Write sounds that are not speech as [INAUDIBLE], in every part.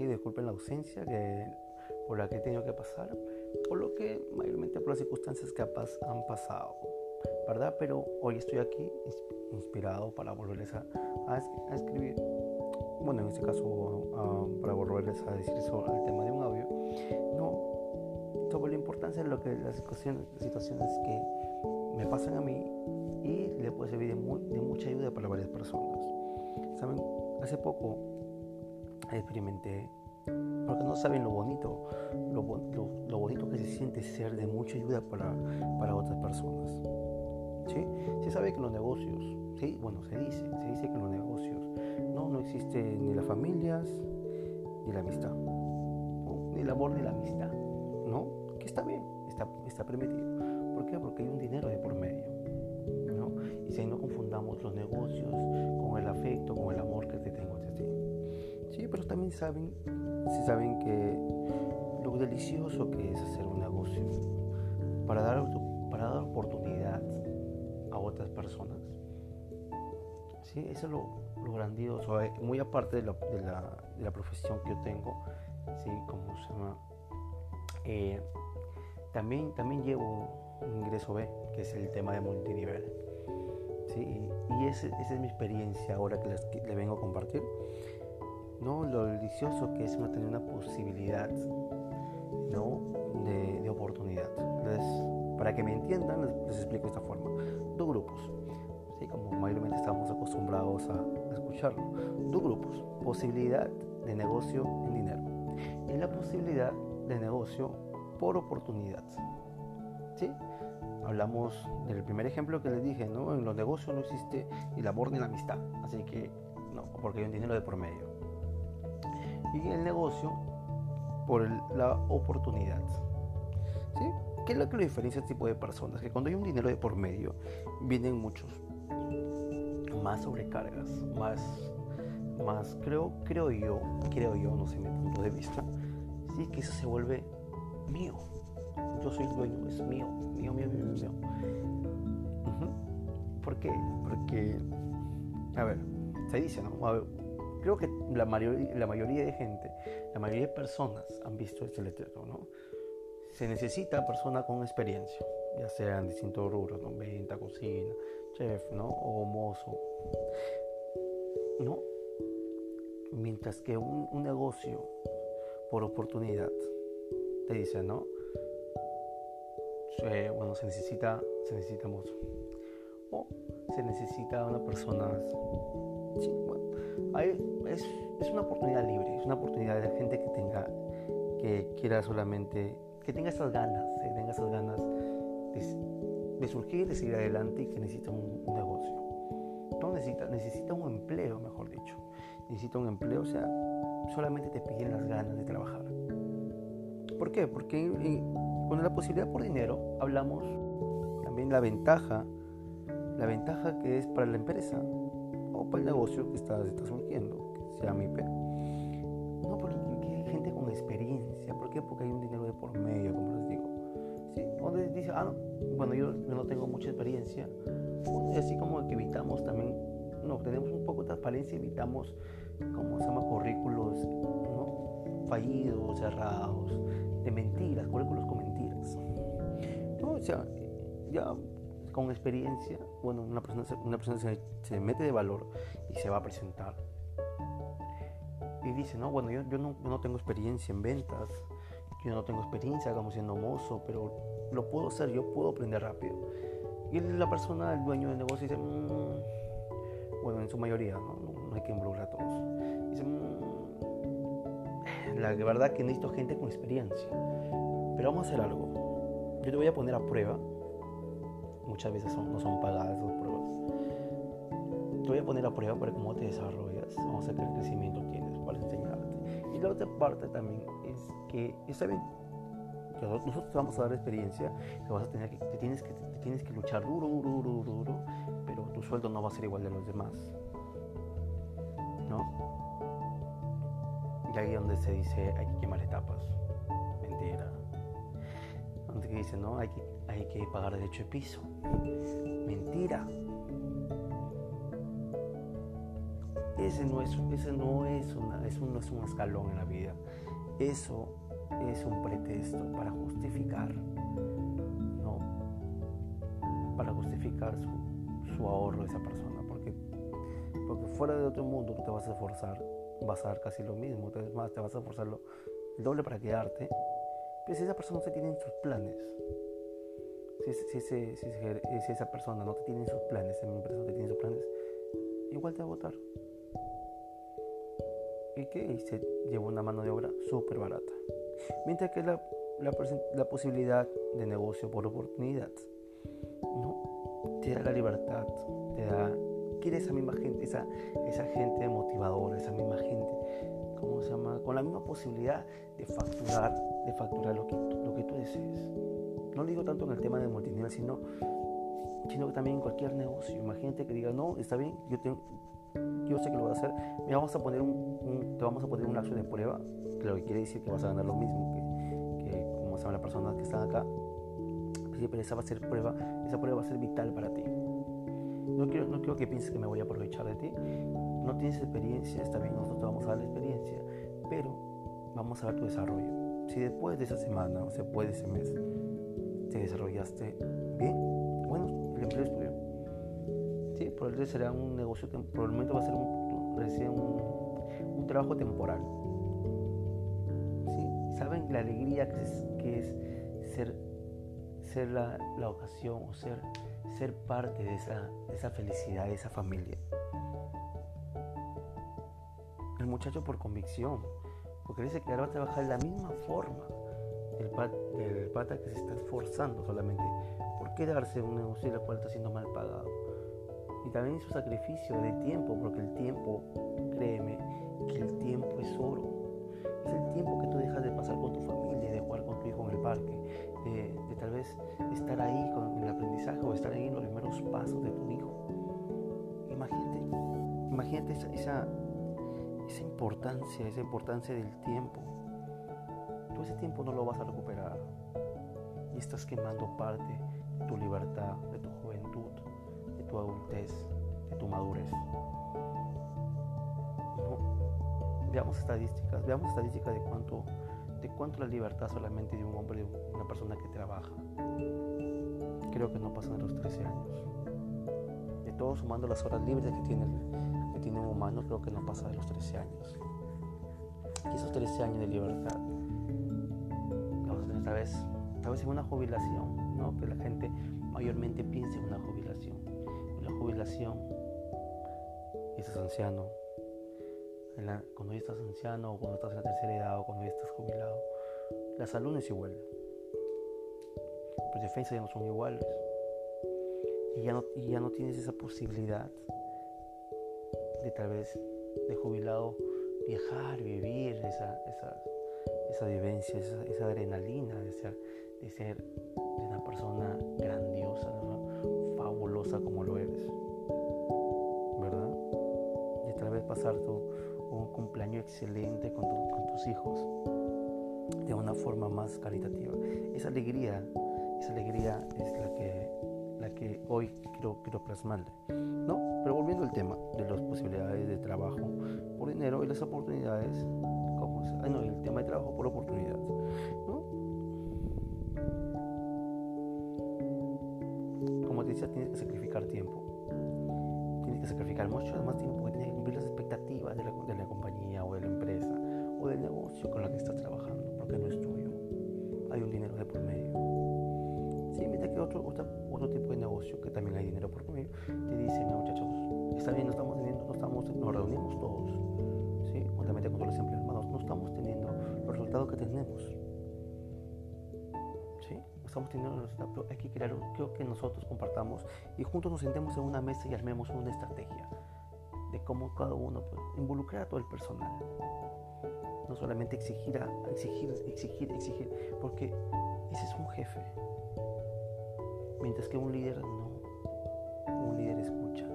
¿sí? Disculpen la ausencia que, por la que he tenido que pasar, por lo que mayormente por las circunstancias que han pasado, ¿verdad? Pero hoy estoy aquí inspirado para volverles a, a, escribir, bueno, en este caso para volverles a decir sobre el tema de un audio, no, sobre la importancia de lo que las situaciones, situaciones que me pasan a mí y le puede servir de, de mucha ayuda para varias personas. Saben, hace poco experimenté porque no saben lo bonito, lo, lo, bonito que se siente ser de mucha ayuda para, para otras personas. ¿Sí? Se sabe que los negocios, ¿sí? bueno, se dice, se dice que los negocios no, no existe ni las familias ni la amistad, ni el amor ni la amistad, ¿no? Que está bien, está, está permitido. ¿Por qué? Porque hay un dinero de por medio, ¿no? Y si no confundamos los negocios con el afecto, con el amor que te tengo hacia ti. Sí, pero también saben si saben que lo delicioso que es hacer un negocio para dar, para dar oportunidad a otras personas. Sí, eso es lo, lo grandioso, eh, muy aparte de, la, de, la, profesión que yo tengo, ¿sí? como se llama, eh, también, también llevo un ingreso B, que es el tema de multinivel. ¿sí? Y ese, esa es mi experiencia ahora que les, que les vengo a compartir. ¿No? lo delicioso que es tener una posibilidad ¿no? de, de oportunidad. Entonces, para que me entiendan, les, explico de esta forma. Dos grupos, ¿sí? como mayormente estamos acostumbrados a, escucharlo. Dos grupos, posibilidad de negocio en dinero y la posibilidad de negocio por oportunidad. ¿sí? Hablamos del primer ejemplo que les dije, ¿no? En los negocios no existe ni el amor ni la amistad, así que no, porque hay un dinero de por medio y el negocio por la oportunidad. ¿Sí? ¿Qué es lo que lo diferencia este tipo de personas? Que cuando hay un dinero de por medio, vienen muchos más sobrecargas, más, más creo, creo yo, creo yo, no sé mi punto de vista, sí que eso se vuelve mío. Yo soy el dueño, es mío, mío, mío, mío, mío. ¿Por qué? Porque, a ver, se dice, ¿no? A ver, creo que la mayoría, la mayoría de gente, la mayoría de personas han visto este letrero, ¿no? Se necesita persona con experiencia, ya sea en distintos rubros, ¿no? Venta, cocina, chef, ¿no? O mozo, ¿no? Mientras que un, un negocio por oportunidad te dice, ¿no? bueno, se necesita, se necesita mozo. O se necesita una persona es, es, una oportunidad libre, es una oportunidad de gente que tenga, que quiera solamente, que tenga esas ganas, que tenga esas ganas de, surgir, de seguir adelante y que necesita un, negocio. No necesita, necesita un empleo, mejor dicho. Necesita un empleo, o sea, solamente te piden las ganas de trabajar. ¿Por qué? Porque con la posibilidad por dinero hablamos también la ventaja, la ventaja que es para la empresa, para el negocio que está, está surgiendo, que sea MIPE. No, porque hay gente con experiencia. ¿Por qué? Porque hay un dinero de por medio, como les digo. ¿Sí? Donde dice, ah, no, bueno, yo, no tengo mucha experiencia. y así como que evitamos también, no, tenemos un poco de transparencia, evitamos, como se llama, currículos ¿no? fallidos, cerrados, de mentiras, currículos con mentiras. No, o sea, ya con experiencia, bueno, una persona, una persona se, mete de valor y se va a presentar. Y dice, no, bueno, yo, yo no, no, tengo experiencia en ventas, yo no tengo experiencia como siendo mozo, pero lo puedo hacer, yo puedo aprender rápido. Y la persona, el dueño del negocio, dice, mm", bueno, en su mayoría, ¿no? no, hay que involucrar a todos. Dice, mm, la verdad que necesito gente con experiencia, pero vamos a hacer algo. Yo te voy a poner a prueba muchas veces no son pagadas esas pruebas. Te voy a poner a prueba para cómo te desarrollas, vamos a ver qué crecimiento tienes para enseñarte. Y la otra parte también es que está bien, nosotros te vamos a dar experiencia, te, vas a tener que, te, tienes que, te tienes que luchar duro, duro, duro, duro, pero tu sueldo no va a ser igual de los demás. ¿No? Y ahí donde se dice hay que quemar etapas. Mentira. Donde dice, no, hay que hay que pagar derecho de piso. Mentira. ese no es, ese no es, una, eso no es un escalón en la vida. Eso es un pretexto para justificar, ¿no? Para justificar su, ahorro de esa persona. Porque, porque fuera de otro mundo tú te vas a esforzar, vas a dar casi lo mismo. Entonces más te vas a esforzar el doble para quedarte. Si esa persona no se tiene en sus planes, si, esa persona no te tiene en sus planes, esa empresa no te tiene en sus planes, igual te va a votar. ¿Y qué? Y se lleva una mano de obra súper barata. Mientras que la, la, la, posibilidad de negocio por oportunidad, ¿no? Te da la libertad, te da... Quiere esa misma gente, esa, esa gente motivadora, esa misma gente, ¿cómo se llama? Con la misma posibilidad de facturar, de facturar lo que, lo que tú desees. No digo tanto en el tema de multinivel, sino, sino que también en cualquier negocio. Imagínate que diga, no, está bien, yo, tengo, yo sé que lo voy a hacer, me vamos a poner un, te vamos a poner un acto de prueba, que lo que quiere decir que vas a ganar lo mismo que, que como saben las personas que están acá. pero esa va a ser prueba, esa prueba va a ser vital para ti. No quiero, no quiero que pienses que me voy a aprovechar de ti. No tienes experiencia, está bien, nosotros te vamos a dar la experiencia, pero vamos a ver tu desarrollo. Si después de esa semana o después de ese mes te desarrollaste bien, bueno, el empleo es tuyo. Sí, probablemente será un negocio, probablemente va a ser un, un, trabajo temporal. ¿Sí? ¿Saben la alegría que es, que es ser, ser la, la, ocasión o ser, ser parte de esa, de esa felicidad, de esa familia? El muchacho por convicción, porque dice que ahora va a trabajar de la misma forma el, pata que se está esforzando solamente por quedarse en un negocio el cual está siendo mal pagado. Y también su sacrificio de tiempo, porque el tiempo, créeme, que el tiempo es oro. Es el tiempo que tú dejas de pasar con tu familia, de jugar con tu hijo en el parque, de, tal vez estar ahí con el aprendizaje o estar ahí en los primeros pasos de tu hijo. Imagínate, imagínate esa, esa importancia, esa importancia del tiempo ese tiempo no lo vas a recuperar. Y estás quemando parte de tu libertad, de tu juventud, de tu adultez, de tu madurez. Veamos estadísticas, veamos estadísticas de cuánto, de cuánto la libertad solamente de un hombre, de una persona que trabaja. Creo que no pasan los 13 años. Todo sumando las horas libres que tiene, que tiene un humano, creo que no pasa de los 13 años. Y esos 13 años de libertad tal vez, tal vez en una jubilación, ¿no? que la gente mayormente piense en una jubilación. En la jubilación, y estás anciano, cuando ya estás anciano o cuando estás en la tercera edad o cuando ya estás jubilado, la salud no es igual. Tus defensas ya no son iguales. Y ya no, y ya no tienes esa posibilidad de tal vez de jubilado viajar, vivir esa, esa, esa vivencia, esa, adrenalina de ser, de ser una persona grandiosa, fabulosa como lo eres, ¿verdad? Y tal vez pasar tu, un cumpleaños excelente con, con tus hijos de una forma más caritativa. Esa alegría, esa alegría es la que hoy quiero, quiero plasmarle. ¿no? Pero volviendo al tema de las posibilidades de trabajo por dinero y las oportunidades Ah, no, el tema de trabajo por oportunidad. Como te decía, tienes que sacrificar tiempo. Tienes que sacrificar mucho más tiempo que tienes que cumplir las expectativas de la, de la compañía o de la empresa o del negocio con la que estás trabajando, porque no es tuyo. Hay un dinero de por medio. Sí, mientras que otro, otro, tipo de negocio que también hay dinero por medio, te dicen, muchachos, está bien, no estamos teniendo, no estamos, nos reunimos todos, ¿sí? juntamente con todos los empleados estamos teniendo los resultados que tenemos. ¿Sí? Estamos teniendo los resultados. Hay que crear, creo que nosotros compartamos y juntos nos sentemos en una mesa y armemos una estrategia de cómo cada uno puede involucrar a todo el personal. No solamente exigir, a, exigir, exigir, exigir, porque ese es un jefe. Mientras que un líder no. Un líder escucha,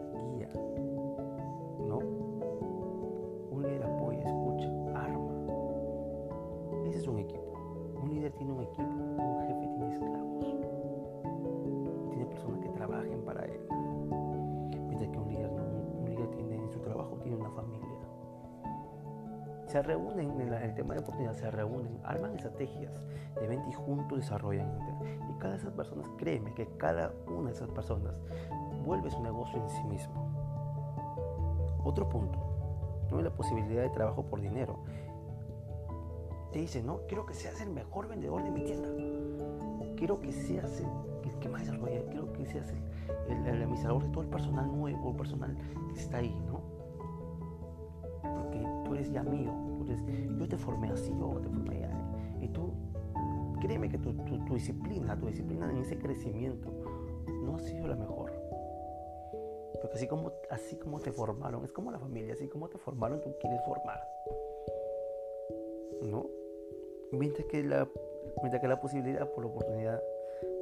reúnen en, el tema de oportunidad, se reúnen, arman estrategias de venta y juntos desarrollan. Y cada de esas personas, créeme que cada una de esas personas vuelve su negocio en sí mismo. Otro punto, no es la posibilidad de trabajo por dinero. Te dice, no, quiero que seas el mejor vendedor de mi tienda. quiero que seas el, que más desarrolla, quiero que seas el, el, administrador de todo el personal nuevo, el personal que está ahí, ¿no? Porque tú eres ya mío, yo te formé así, yo te formé allá. Y tú, créeme que tu, tu, disciplina, tu disciplina en ese crecimiento no ha sido la mejor. Porque así como, así como te formaron, es como la familia, así como te formaron, tú quieres formar. ¿No? Mientras que la, mientras que la posibilidad por oportunidad,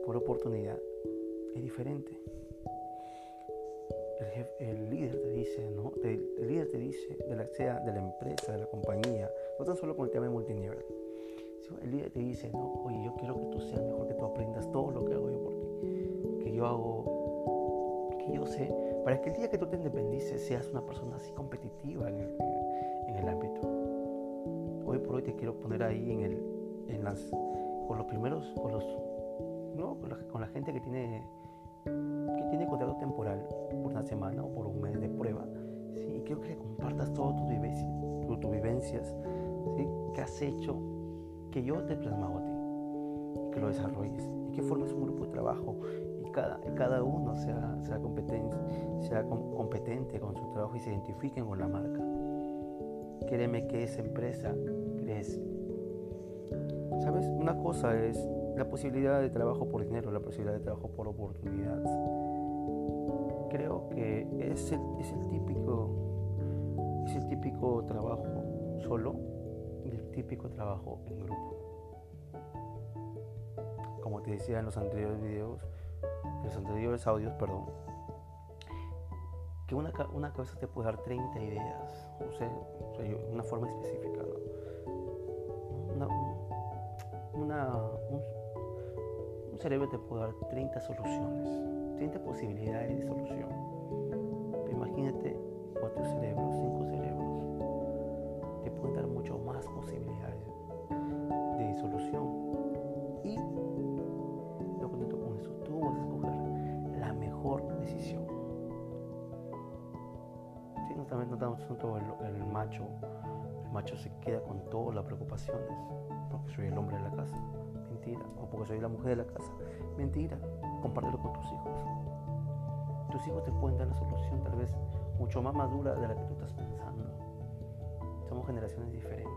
por oportunidad es diferente el, líder te dice, ¿no? El, líder te dice, de la, sea de la empresa, de la compañía, no tan solo con el tema de multinivel. El líder te dice, no, oye, yo quiero que tú seas mejor, que tú aprendas todo lo que hago yo por ti, que yo hago, que yo sé, para que el día que tú te independices seas una persona así competitiva en el, en el ámbito. Hoy por hoy te quiero poner ahí en el, en las, con los primeros, con los, no, con la, con la gente que tiene que tiene contrato temporal por una semana o por un mes de prueba. ¿sí? Quiero que le compartas todas tus vivencias, tus vivencias ¿sí? que has hecho, que yo te he plasmado a ti, y que lo desarrolles, y que formes un grupo de trabajo y cada, cada uno sea, sea, competente, sea competente con su trabajo y se identifiquen con la marca. Créeme que esa empresa crece. ¿Sabes? Una cosa es la posibilidad de trabajo por dinero, la posibilidad de trabajo por oportunidad. Creo que es el, es el típico es el típico trabajo solo y el típico trabajo en grupo. Como te decía en los anteriores videos, en los anteriores audios, perdón, que una, una cabeza te puede dar 30 ideas, o sea, una forma específica, una, una, un cerebro te puede dar 30 soluciones, 30 posibilidades de solución. Pero imagínate cuatro cerebros, cinco cerebros, te pueden dar mucho más posibilidades de solución. Y lo contento con eso, tú vas a escoger la mejor decisión. Si no, también todo el, el macho, el macho se queda con todas las preocupaciones, porque soy el hombre de la casa mentira. O porque soy la mujer de la casa, mentira. Compártelo con tus hijos. Tus hijos te pueden dar la solución tal vez mucho más madura de la que tú estás pensando. Somos generaciones diferentes.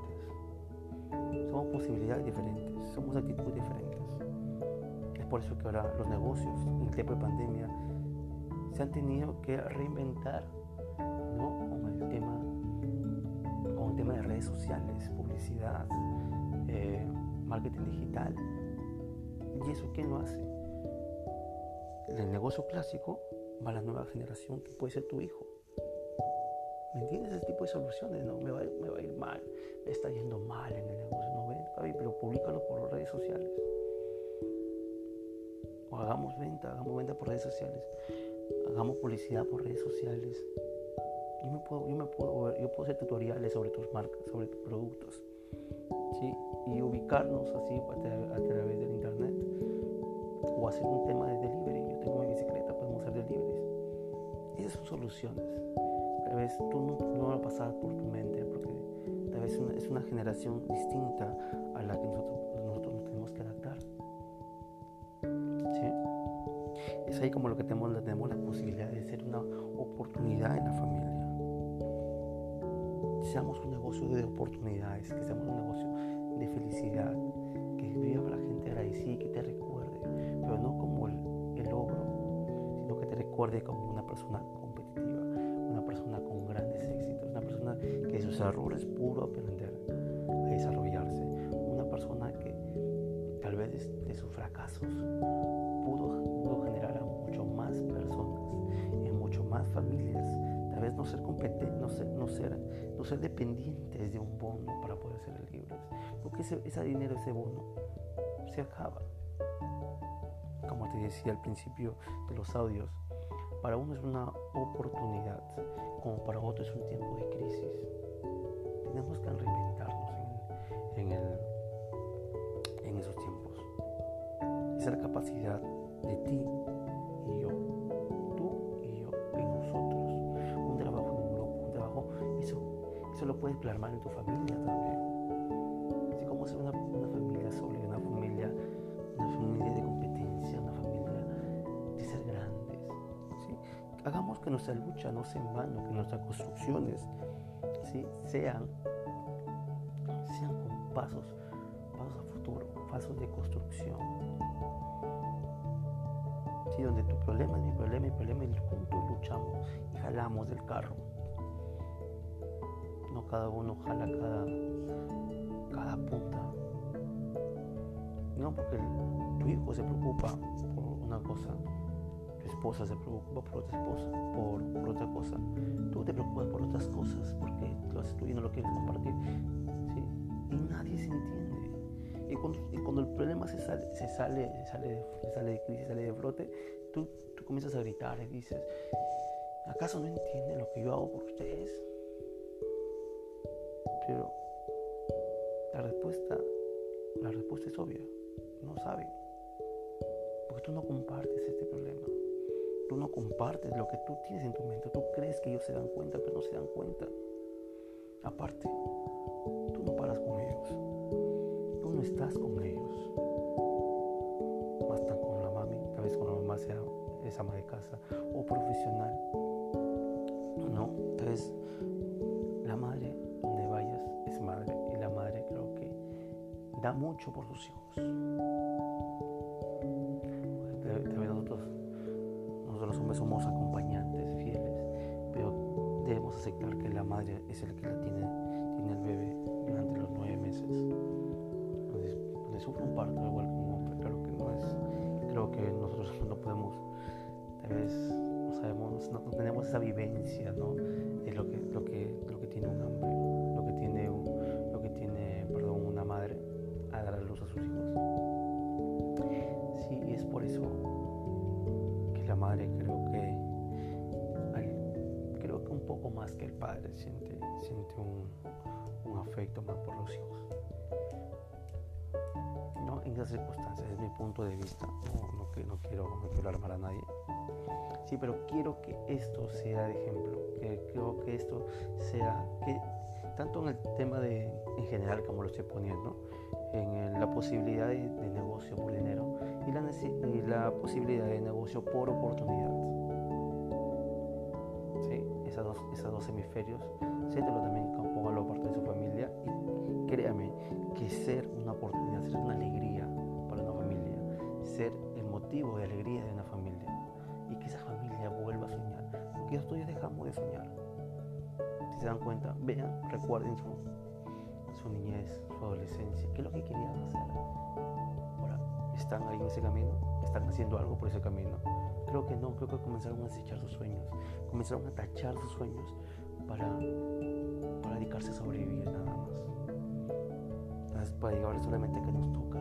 Somos posibilidades diferentes. Somos actitudes diferentes. Es por eso que ahora los negocios en el tiempo de pandemia se han tenido que reinventar ¿no? con el tema con el tema de redes sociales, publicidad, eh, marketing digital. ¿Y eso quién lo hace? En el negocio clásico va la nueva generación que puede ser tu hijo. ¿Me entiendes? Ese tipo de soluciones, no, me va, me va a ir mal, me está yendo mal en el negocio, no ven, pero públicalo por redes sociales. O hagamos venta, hagamos venta por redes sociales, hagamos publicidad por redes sociales. Yo me puedo, yo me puedo, yo puedo hacer tutoriales sobre tus marcas, sobre tus productos. Y ubicarnos así a, través del internet o hacer un tema de delivery. Yo tengo mi bicicleta, podemos hacer deliveries. Esas son soluciones. Tal vez tú no, no lo pasar por tu mente porque tal vez es una generación distinta a la que nosotros, nosotros nos tenemos que adaptar. Es ahí como lo que tenemos, tenemos la posibilidad de ser una oportunidad en la familia. Seamos un negocio de oportunidades, que seamos un negocio de felicidad, que viva la gente agradecida y que te recuerde, pero no como el, el logro, sino que te recuerde como una persona competitiva, una persona con grandes éxitos, una persona que de sus errores pudo aprender a desarrollarse, una persona que tal vez de, sus fracasos pudo, pudo generar a mucho más personas, en mucho más familias, no ser competente, no ser, no ser, no ser dependientes de un bono para poder ser libres, porque ese, ese dinero, ese bono, se acaba. Como te decía al principio de los audios, para uno es una oportunidad, como para otro es un tiempo de crisis. tenemos que reinventarnos en, el, en esos tiempos. Esa es la capacidad de ti eso lo puedes plasmar en tu familia también. Así como ser una, familia sólida, una familia, una familia de competencia, una familia de ser grandes. ¿sí? Hagamos que nuestra lucha no sea en vano, que nuestras construcciones ¿sí? sean, sean con pasos, pasos a futuro, pasos de construcción donde tu problema es mi problema, mi problema y juntos luchamos y jalamos del carro. Cada uno jala cada, cada punta. No, porque tu hijo se preocupa por una cosa, tu esposa se preocupa por otra esposa, por, otra cosa. Tú te preocupas por otras cosas porque tú y no lo quieres compartir. Y nadie se entiende. Y cuando, el problema se sale, se sale, sale, de, sale crisis, sale de flote, tú, tú comienzas a gritar y dices, ¿acaso no entienden lo que yo hago por ustedes? Pero la respuesta, la respuesta es obvia, no saben. Porque tú no compartes este problema. Tú no compartes lo que tú tienes en tu mente. Tú crees que ellos se dan cuenta, pero no se dan cuenta. Aparte, tú no paras con ellos no estás con ellos. Basta con la mami, tal vez con la mamá sea es ama de casa o profesional. No, tal vez la madre da mucho por sus hijos. Vez nosotros, nosotros los hombres somos acompañantes fieles, pero debemos aceptar que la madre es el que la tiene, tiene el bebé durante los nueve meses sufre un parto igual que un hombre. Claro que no es. Creo que nosotros [LAUGHS] no podemos, tal vez, no sabemos, no, tenemos esa vivencia, ¿no? De lo que, lo que, lo que tiene un hombre, madre creo que, creo que un poco más que el padre siente, siente un, un afecto más por los hijos en esas circunstancias, es mi punto de vista, no, no, quiero, no quiero alarmar a nadie. Sí, pero quiero que esto sea de ejemplo, que creo que esto sea, que tanto en el tema de, en general como lo estoy poniendo, en la posibilidad de, negocio por dinero y la, posibilidad de negocio por oportunidad. ¿Sí? Esas dos, esos dos hemisferios, siéntelo también, póngalo parte de su familia y créame que ser una oportunidad, ser una alegría para una familia, ser el motivo de alegría de una familia y que esa familia vuelva a soñar, porque nosotros dejamos de soñar. Si se dan cuenta, vean, recuerden su, su niñez, su adolescencia, qué es lo que querían hacer. ¿Están ahí en ese camino? ¿Están haciendo algo por ese camino? Creo que no, creo que comenzaron a desechar sus sueños, comenzaron a tachar sus sueños para, para dedicarse a sobrevivir nada más para llegar solamente que nos toca.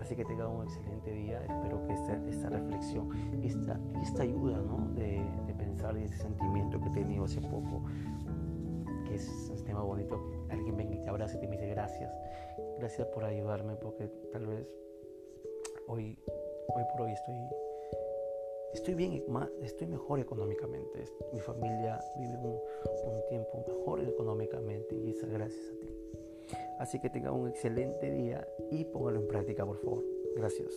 Así que tenga un excelente día. Espero que esta, esta reflexión, esta, esta ayuda ¿no? de, de, pensar y ese sentimiento que he tenido hace poco, que es un tema bonito, alguien venga y te abrace y te dice gracias. Gracias por ayudarme porque tal vez hoy, hoy por hoy estoy estoy bien, estoy mejor económicamente. Mi familia vive un, tiempo mejor económicamente y es gracias a ti. Así que tenga un excelente día y póngalo en práctica, por favor. Gracias.